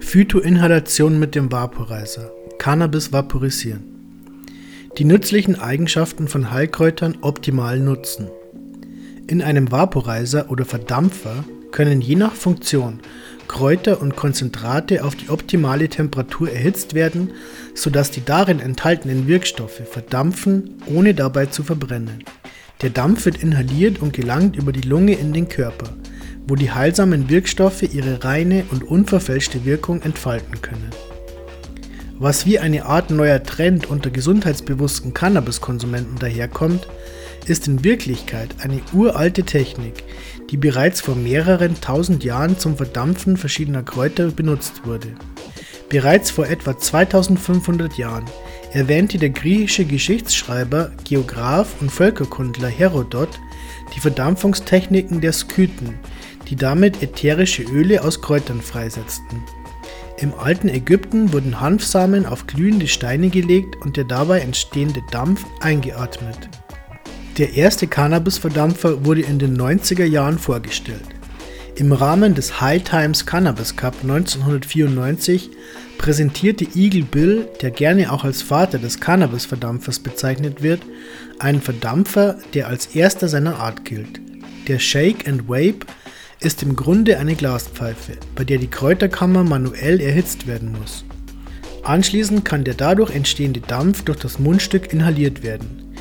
Phytoinhalation mit dem Vaporizer. Cannabis vaporisieren. Die nützlichen Eigenschaften von Heilkräutern optimal nutzen. In einem Vaporizer oder Verdampfer können je nach Funktion Kräuter und Konzentrate auf die optimale Temperatur erhitzt werden, sodass die darin enthaltenen Wirkstoffe verdampfen, ohne dabei zu verbrennen. Der Dampf wird inhaliert und gelangt über die Lunge in den Körper wo die heilsamen Wirkstoffe ihre reine und unverfälschte Wirkung entfalten können. Was wie eine Art neuer Trend unter gesundheitsbewussten Cannabiskonsumenten daherkommt, ist in Wirklichkeit eine uralte Technik, die bereits vor mehreren tausend Jahren zum Verdampfen verschiedener Kräuter benutzt wurde. Bereits vor etwa 2500 Jahren erwähnte der griechische Geschichtsschreiber, Geograph und Völkerkundler Herodot die Verdampfungstechniken der Skythen, die damit ätherische Öle aus Kräutern freisetzten. Im alten Ägypten wurden Hanfsamen auf glühende Steine gelegt und der dabei entstehende Dampf eingeatmet. Der erste Cannabisverdampfer wurde in den 90er Jahren vorgestellt. Im Rahmen des High Times Cannabis Cup 1994 präsentierte Eagle Bill, der gerne auch als Vater des Cannabisverdampfers bezeichnet wird, einen Verdampfer, der als erster seiner Art gilt. Der Shake and Vape ist im Grunde eine Glaspfeife, bei der die Kräuterkammer manuell erhitzt werden muss. Anschließend kann der dadurch entstehende Dampf durch das Mundstück inhaliert werden.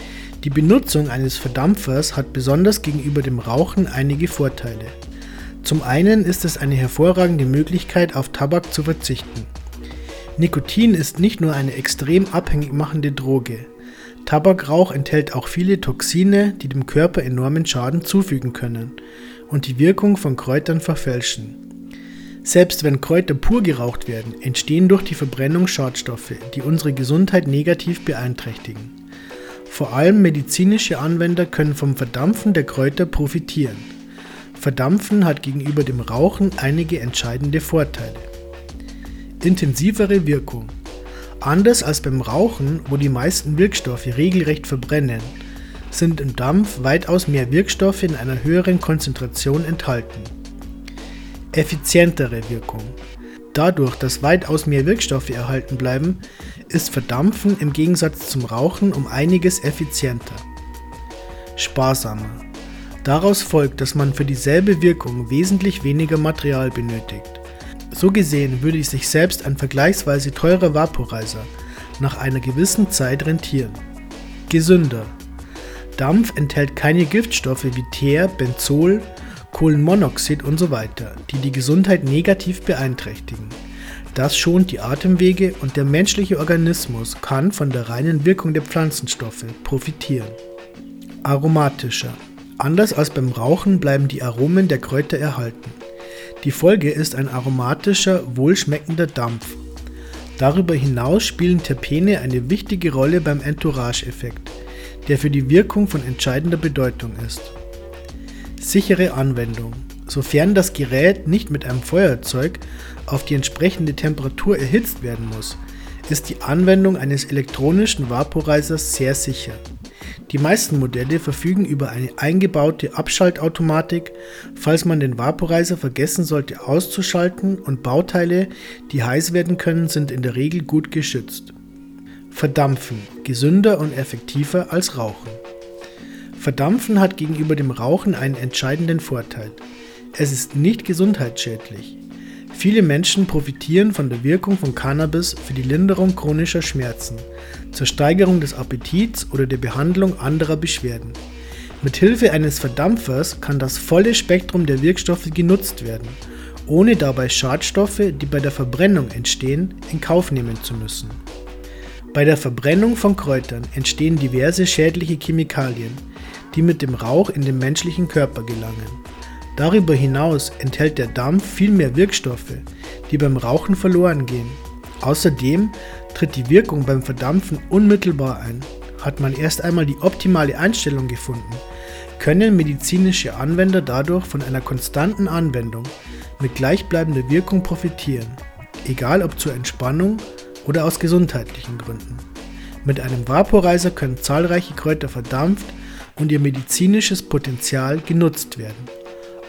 Die Benutzung eines Verdampfers hat besonders gegenüber dem Rauchen einige Vorteile. Zum einen ist es eine hervorragende Möglichkeit, auf Tabak zu verzichten. Nikotin ist nicht nur eine extrem abhängig machende Droge. Tabakrauch enthält auch viele Toxine, die dem Körper enormen Schaden zufügen können und die Wirkung von Kräutern verfälschen. Selbst wenn Kräuter pur geraucht werden, entstehen durch die Verbrennung Schadstoffe, die unsere Gesundheit negativ beeinträchtigen. Vor allem medizinische Anwender können vom Verdampfen der Kräuter profitieren. Verdampfen hat gegenüber dem Rauchen einige entscheidende Vorteile. Intensivere Wirkung. Anders als beim Rauchen, wo die meisten Wirkstoffe regelrecht verbrennen, sind im Dampf weitaus mehr Wirkstoffe in einer höheren Konzentration enthalten. Effizientere Wirkung. Dadurch, dass weitaus mehr Wirkstoffe erhalten bleiben, ist Verdampfen im Gegensatz zum Rauchen um einiges effizienter. Sparsamer. Daraus folgt, dass man für dieselbe Wirkung wesentlich weniger Material benötigt. So gesehen würde sich selbst ein vergleichsweise teurer Vaporizer nach einer gewissen Zeit rentieren. Gesünder. Dampf enthält keine Giftstoffe wie Teer, Benzol, Kohlenmonoxid usw., so die die Gesundheit negativ beeinträchtigen. Das schont die Atemwege und der menschliche Organismus kann von der reinen Wirkung der Pflanzenstoffe profitieren. Aromatischer. Anders als beim Rauchen bleiben die Aromen der Kräuter erhalten. Die Folge ist ein aromatischer, wohlschmeckender Dampf. Darüber hinaus spielen Terpene eine wichtige Rolle beim Entourage-Effekt der für die Wirkung von entscheidender Bedeutung ist. Sichere Anwendung. Sofern das Gerät nicht mit einem Feuerzeug auf die entsprechende Temperatur erhitzt werden muss, ist die Anwendung eines elektronischen Vaporizers sehr sicher. Die meisten Modelle verfügen über eine eingebaute Abschaltautomatik, falls man den Vaporizer vergessen sollte auszuschalten und Bauteile, die heiß werden können, sind in der Regel gut geschützt. Verdampfen gesünder und effektiver als Rauchen. Verdampfen hat gegenüber dem Rauchen einen entscheidenden Vorteil. Es ist nicht gesundheitsschädlich. Viele Menschen profitieren von der Wirkung von Cannabis für die Linderung chronischer Schmerzen, zur Steigerung des Appetits oder der Behandlung anderer Beschwerden. Mit Hilfe eines Verdampfers kann das volle Spektrum der Wirkstoffe genutzt werden, ohne dabei Schadstoffe, die bei der Verbrennung entstehen, in Kauf nehmen zu müssen. Bei der Verbrennung von Kräutern entstehen diverse schädliche Chemikalien, die mit dem Rauch in den menschlichen Körper gelangen. Darüber hinaus enthält der Dampf viel mehr Wirkstoffe, die beim Rauchen verloren gehen. Außerdem tritt die Wirkung beim Verdampfen unmittelbar ein. Hat man erst einmal die optimale Einstellung gefunden, können medizinische Anwender dadurch von einer konstanten Anwendung mit gleichbleibender Wirkung profitieren, egal ob zur Entspannung, oder aus gesundheitlichen Gründen. Mit einem Vaporizer können zahlreiche Kräuter verdampft und ihr medizinisches Potenzial genutzt werden.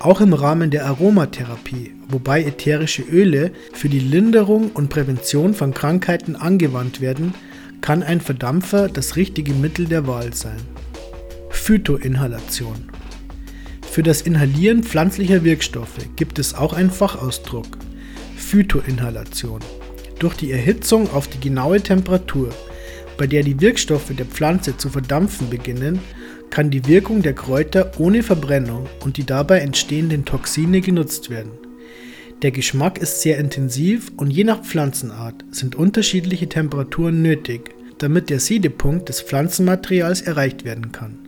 Auch im Rahmen der Aromatherapie, wobei ätherische Öle für die Linderung und Prävention von Krankheiten angewandt werden, kann ein Verdampfer das richtige Mittel der Wahl sein. Phytoinhalation Für das Inhalieren pflanzlicher Wirkstoffe gibt es auch einen Fachausdruck Phytoinhalation. Durch die Erhitzung auf die genaue Temperatur, bei der die Wirkstoffe der Pflanze zu verdampfen beginnen, kann die Wirkung der Kräuter ohne Verbrennung und die dabei entstehenden Toxine genutzt werden. Der Geschmack ist sehr intensiv und je nach Pflanzenart sind unterschiedliche Temperaturen nötig, damit der Siedepunkt des Pflanzenmaterials erreicht werden kann.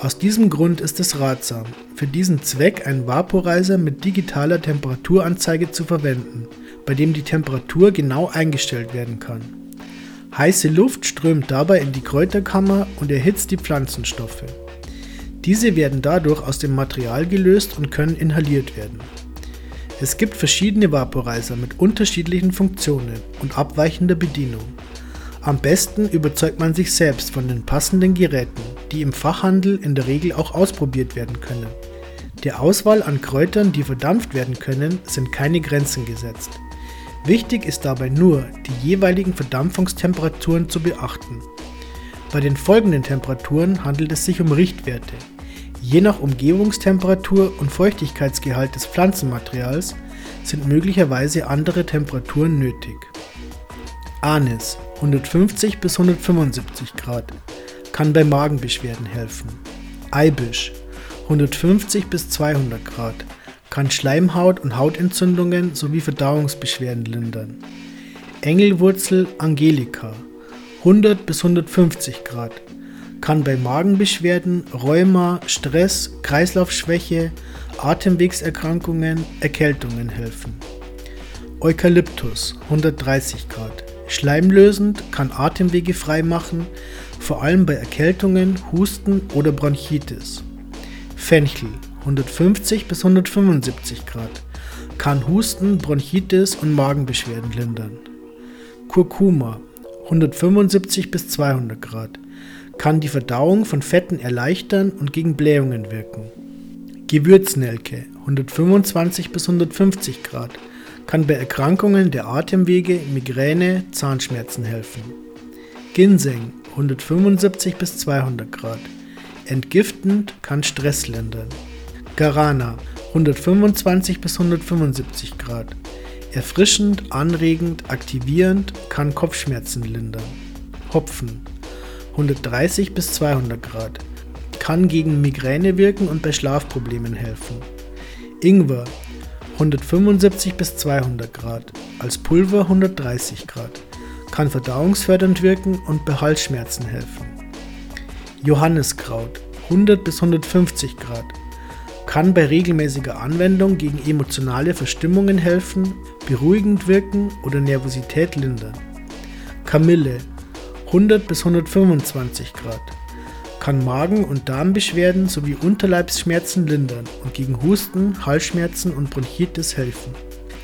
Aus diesem Grund ist es ratsam, für diesen Zweck einen Vaporizer mit digitaler Temperaturanzeige zu verwenden, bei dem die Temperatur genau eingestellt werden kann. Heiße Luft strömt dabei in die Kräuterkammer und erhitzt die Pflanzenstoffe. Diese werden dadurch aus dem Material gelöst und können inhaliert werden. Es gibt verschiedene Vaporizer mit unterschiedlichen Funktionen und abweichender Bedienung. Am besten überzeugt man sich selbst von den passenden Geräten, die im Fachhandel in der Regel auch ausprobiert werden können. Der Auswahl an Kräutern, die verdampft werden können, sind keine Grenzen gesetzt. Wichtig ist dabei nur, die jeweiligen Verdampfungstemperaturen zu beachten. Bei den folgenden Temperaturen handelt es sich um Richtwerte. Je nach Umgebungstemperatur und Feuchtigkeitsgehalt des Pflanzenmaterials sind möglicherweise andere Temperaturen nötig. Anis 150 bis 175 Grad kann bei Magenbeschwerden helfen. Eibisch 150 bis 200 Grad kann Schleimhaut- und Hautentzündungen sowie Verdauungsbeschwerden lindern. Engelwurzel Angelica 100 bis 150 Grad kann bei Magenbeschwerden, Rheuma, Stress, Kreislaufschwäche, Atemwegserkrankungen, Erkältungen helfen. Eukalyptus 130 Grad schleimlösend, kann Atemwege frei machen, vor allem bei Erkältungen, Husten oder Bronchitis. Fenchel 150 bis 175 Grad. Kann Husten, Bronchitis und Magenbeschwerden lindern. Kurkuma 175 bis 200 Grad. Kann die Verdauung von Fetten erleichtern und gegen Blähungen wirken. Gewürznelke 125 bis 150 Grad. Kann bei Erkrankungen der Atemwege, Migräne, Zahnschmerzen helfen. Ginseng 175 bis 200 Grad. Entgiftend kann Stress lindern. Garana 125 bis 175 Grad. Erfrischend, anregend, aktivierend, kann Kopfschmerzen lindern. Hopfen 130 bis 200 Grad. Kann gegen Migräne wirken und bei Schlafproblemen helfen. Ingwer 175 bis 200 Grad. Als Pulver 130 Grad. Kann verdauungsfördernd wirken und bei Halsschmerzen helfen. Johanniskraut 100 bis 150 Grad kann bei regelmäßiger Anwendung gegen emotionale Verstimmungen helfen, beruhigend wirken oder Nervosität lindern. Kamille 100 bis 125 Grad kann Magen- und Darmbeschwerden sowie Unterleibsschmerzen lindern und gegen Husten, Halsschmerzen und Bronchitis helfen.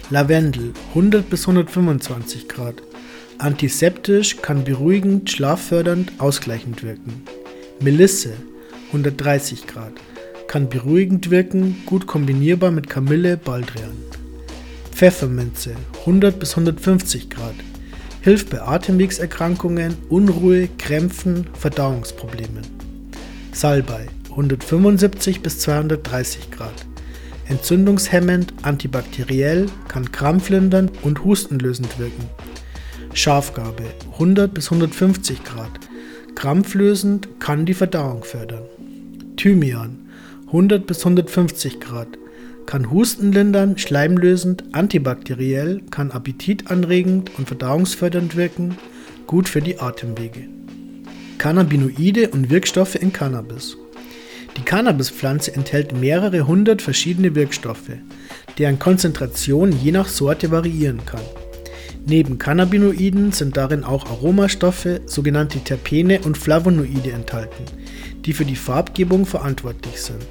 Lavendel 100 bis 125 Grad antiseptisch, kann beruhigend, schlaffördernd, ausgleichend wirken. Melisse 130 Grad kann beruhigend wirken, gut kombinierbar mit Kamille, Baldrian. Pfefferminze 100 bis 150 Grad hilft bei Atemwegserkrankungen, Unruhe, Krämpfen, Verdauungsproblemen. Salbei 175 bis 230 Grad entzündungshemmend, antibakteriell, kann krampflindernd und hustenlösend wirken. Schafgarbe 100 bis 150 Grad krampflösend, kann die Verdauung fördern. Thymian 100 bis 150 Grad. Kann Husten lindern, schleimlösend, antibakteriell, kann appetitanregend und verdauungsfördernd wirken, gut für die Atemwege. Cannabinoide und Wirkstoffe in Cannabis. Die Cannabispflanze enthält mehrere hundert verschiedene Wirkstoffe, deren Konzentration je nach Sorte variieren kann. Neben Cannabinoiden sind darin auch Aromastoffe, sogenannte Terpene und Flavonoide enthalten, die für die Farbgebung verantwortlich sind.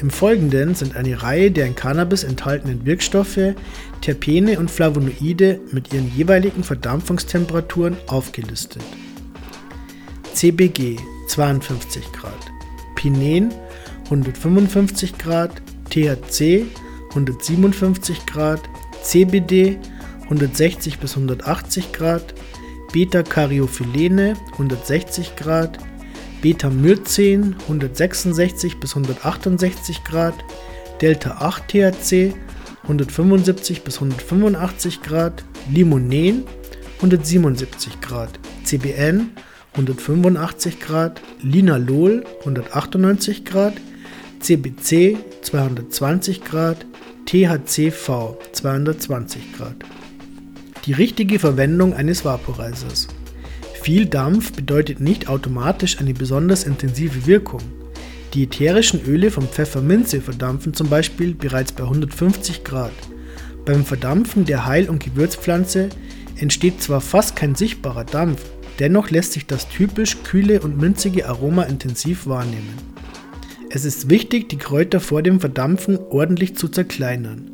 Im Folgenden sind eine Reihe der in Cannabis enthaltenen Wirkstoffe, Terpene und Flavonoide mit ihren jeweiligen Verdampfungstemperaturen aufgelistet. CBG 52 Grad, Pinen 155 Grad, THC 157 Grad, CBD 160 bis 180 Grad, Beta-Caryophyllene 160 Grad, Beta-Myrcen 166 bis 168 Grad, Delta-8-THC 175 bis 185 Grad, Limonen 177 Grad, CBN 185 Grad, Linalol 198 Grad, CBC 220 Grad, THCV 220 Grad. Die richtige Verwendung eines Vaporizers. Viel Dampf bedeutet nicht automatisch eine besonders intensive Wirkung. Die ätherischen Öle von Pfefferminze verdampfen zum Beispiel bereits bei 150 Grad. Beim Verdampfen der Heil- und Gewürzpflanze entsteht zwar fast kein sichtbarer Dampf, dennoch lässt sich das typisch kühle und minzige Aroma intensiv wahrnehmen. Es ist wichtig, die Kräuter vor dem Verdampfen ordentlich zu zerkleinern.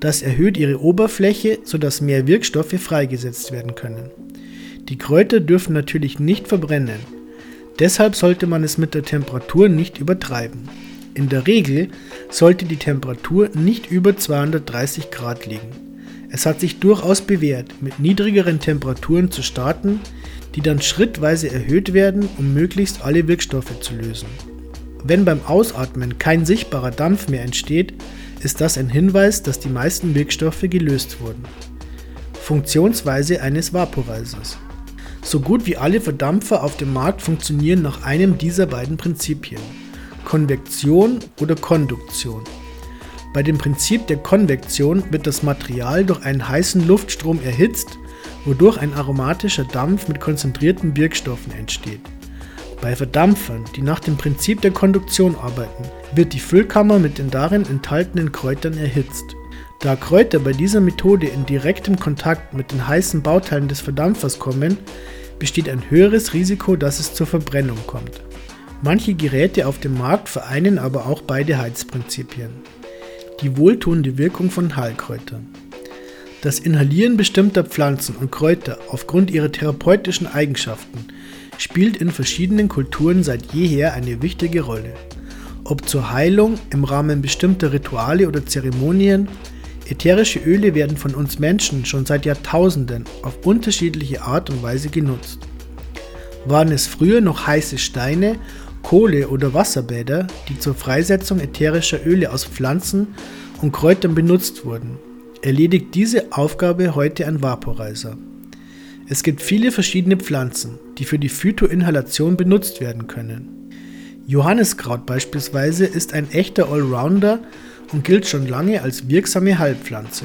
Das erhöht ihre Oberfläche, sodass mehr Wirkstoffe freigesetzt werden können. Die Kräuter dürfen natürlich nicht verbrennen. Deshalb sollte man es mit der Temperatur nicht übertreiben. In der Regel sollte die Temperatur nicht über 230 Grad liegen. Es hat sich durchaus bewährt, mit niedrigeren Temperaturen zu starten, die dann schrittweise erhöht werden, um möglichst alle Wirkstoffe zu lösen. Wenn beim Ausatmen kein sichtbarer Dampf mehr entsteht, ist das ein Hinweis, dass die meisten Wirkstoffe gelöst wurden. Funktionsweise eines Vaporizers. So gut wie alle Verdampfer auf dem Markt funktionieren nach einem dieser beiden Prinzipien. Konvektion oder Konduktion. Bei dem Prinzip der Konvektion wird das Material durch einen heißen Luftstrom erhitzt, wodurch ein aromatischer Dampf mit konzentrierten Wirkstoffen entsteht. Bei Verdampfern, die nach dem Prinzip der Konduktion arbeiten, wird die Füllkammer mit den darin enthaltenen Kräutern erhitzt. Da Kräuter bei dieser Methode in direktem Kontakt mit den heißen Bauteilen des Verdampfers kommen, besteht ein höheres Risiko, dass es zur Verbrennung kommt. Manche Geräte auf dem Markt vereinen aber auch beide Heizprinzipien. Die wohltuende Wirkung von Heilkräutern. Das Inhalieren bestimmter Pflanzen und Kräuter aufgrund ihrer therapeutischen Eigenschaften spielt in verschiedenen Kulturen seit jeher eine wichtige Rolle. Ob zur Heilung im Rahmen bestimmter Rituale oder Zeremonien, ätherische Öle werden von uns Menschen schon seit Jahrtausenden auf unterschiedliche Art und Weise genutzt. Waren es früher noch heiße Steine, Kohle oder Wasserbäder, die zur Freisetzung ätherischer Öle aus Pflanzen und Kräutern benutzt wurden, erledigt diese Aufgabe heute ein Vaporizer. Es gibt viele verschiedene Pflanzen, die für die Phytoinhalation benutzt werden können. Johanniskraut beispielsweise ist ein echter Allrounder und gilt schon lange als wirksame Heilpflanze.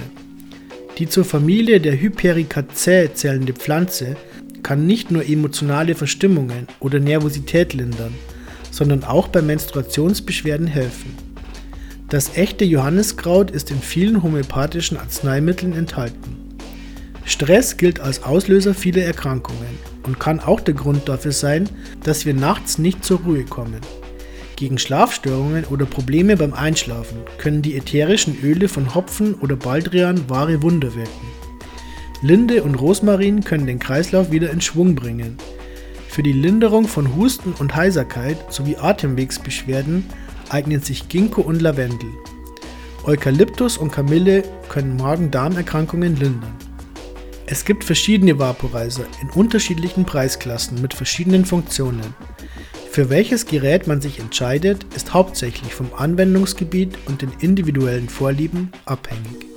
Die zur Familie der Hypericaceae zählende Pflanze kann nicht nur emotionale Verstimmungen oder Nervosität lindern, sondern auch bei Menstruationsbeschwerden helfen. Das echte Johanniskraut ist in vielen homöopathischen Arzneimitteln enthalten. Stress gilt als Auslöser vieler Erkrankungen und kann auch der Grund dafür sein, dass wir nachts nicht zur Ruhe kommen. Gegen Schlafstörungen oder Probleme beim Einschlafen können die ätherischen Öle von Hopfen oder Baldrian wahre Wunder wirken. Linde und Rosmarin können den Kreislauf wieder in Schwung bringen. Für die Linderung von Husten und Heiserkeit sowie Atemwegsbeschwerden eignen sich Ginkgo und Lavendel. Eukalyptus und Kamille können Magen-Darm-Erkrankungen lindern. Es gibt verschiedene Vaporizer in unterschiedlichen Preisklassen mit verschiedenen Funktionen. Für welches Gerät man sich entscheidet, ist hauptsächlich vom Anwendungsgebiet und den individuellen Vorlieben abhängig.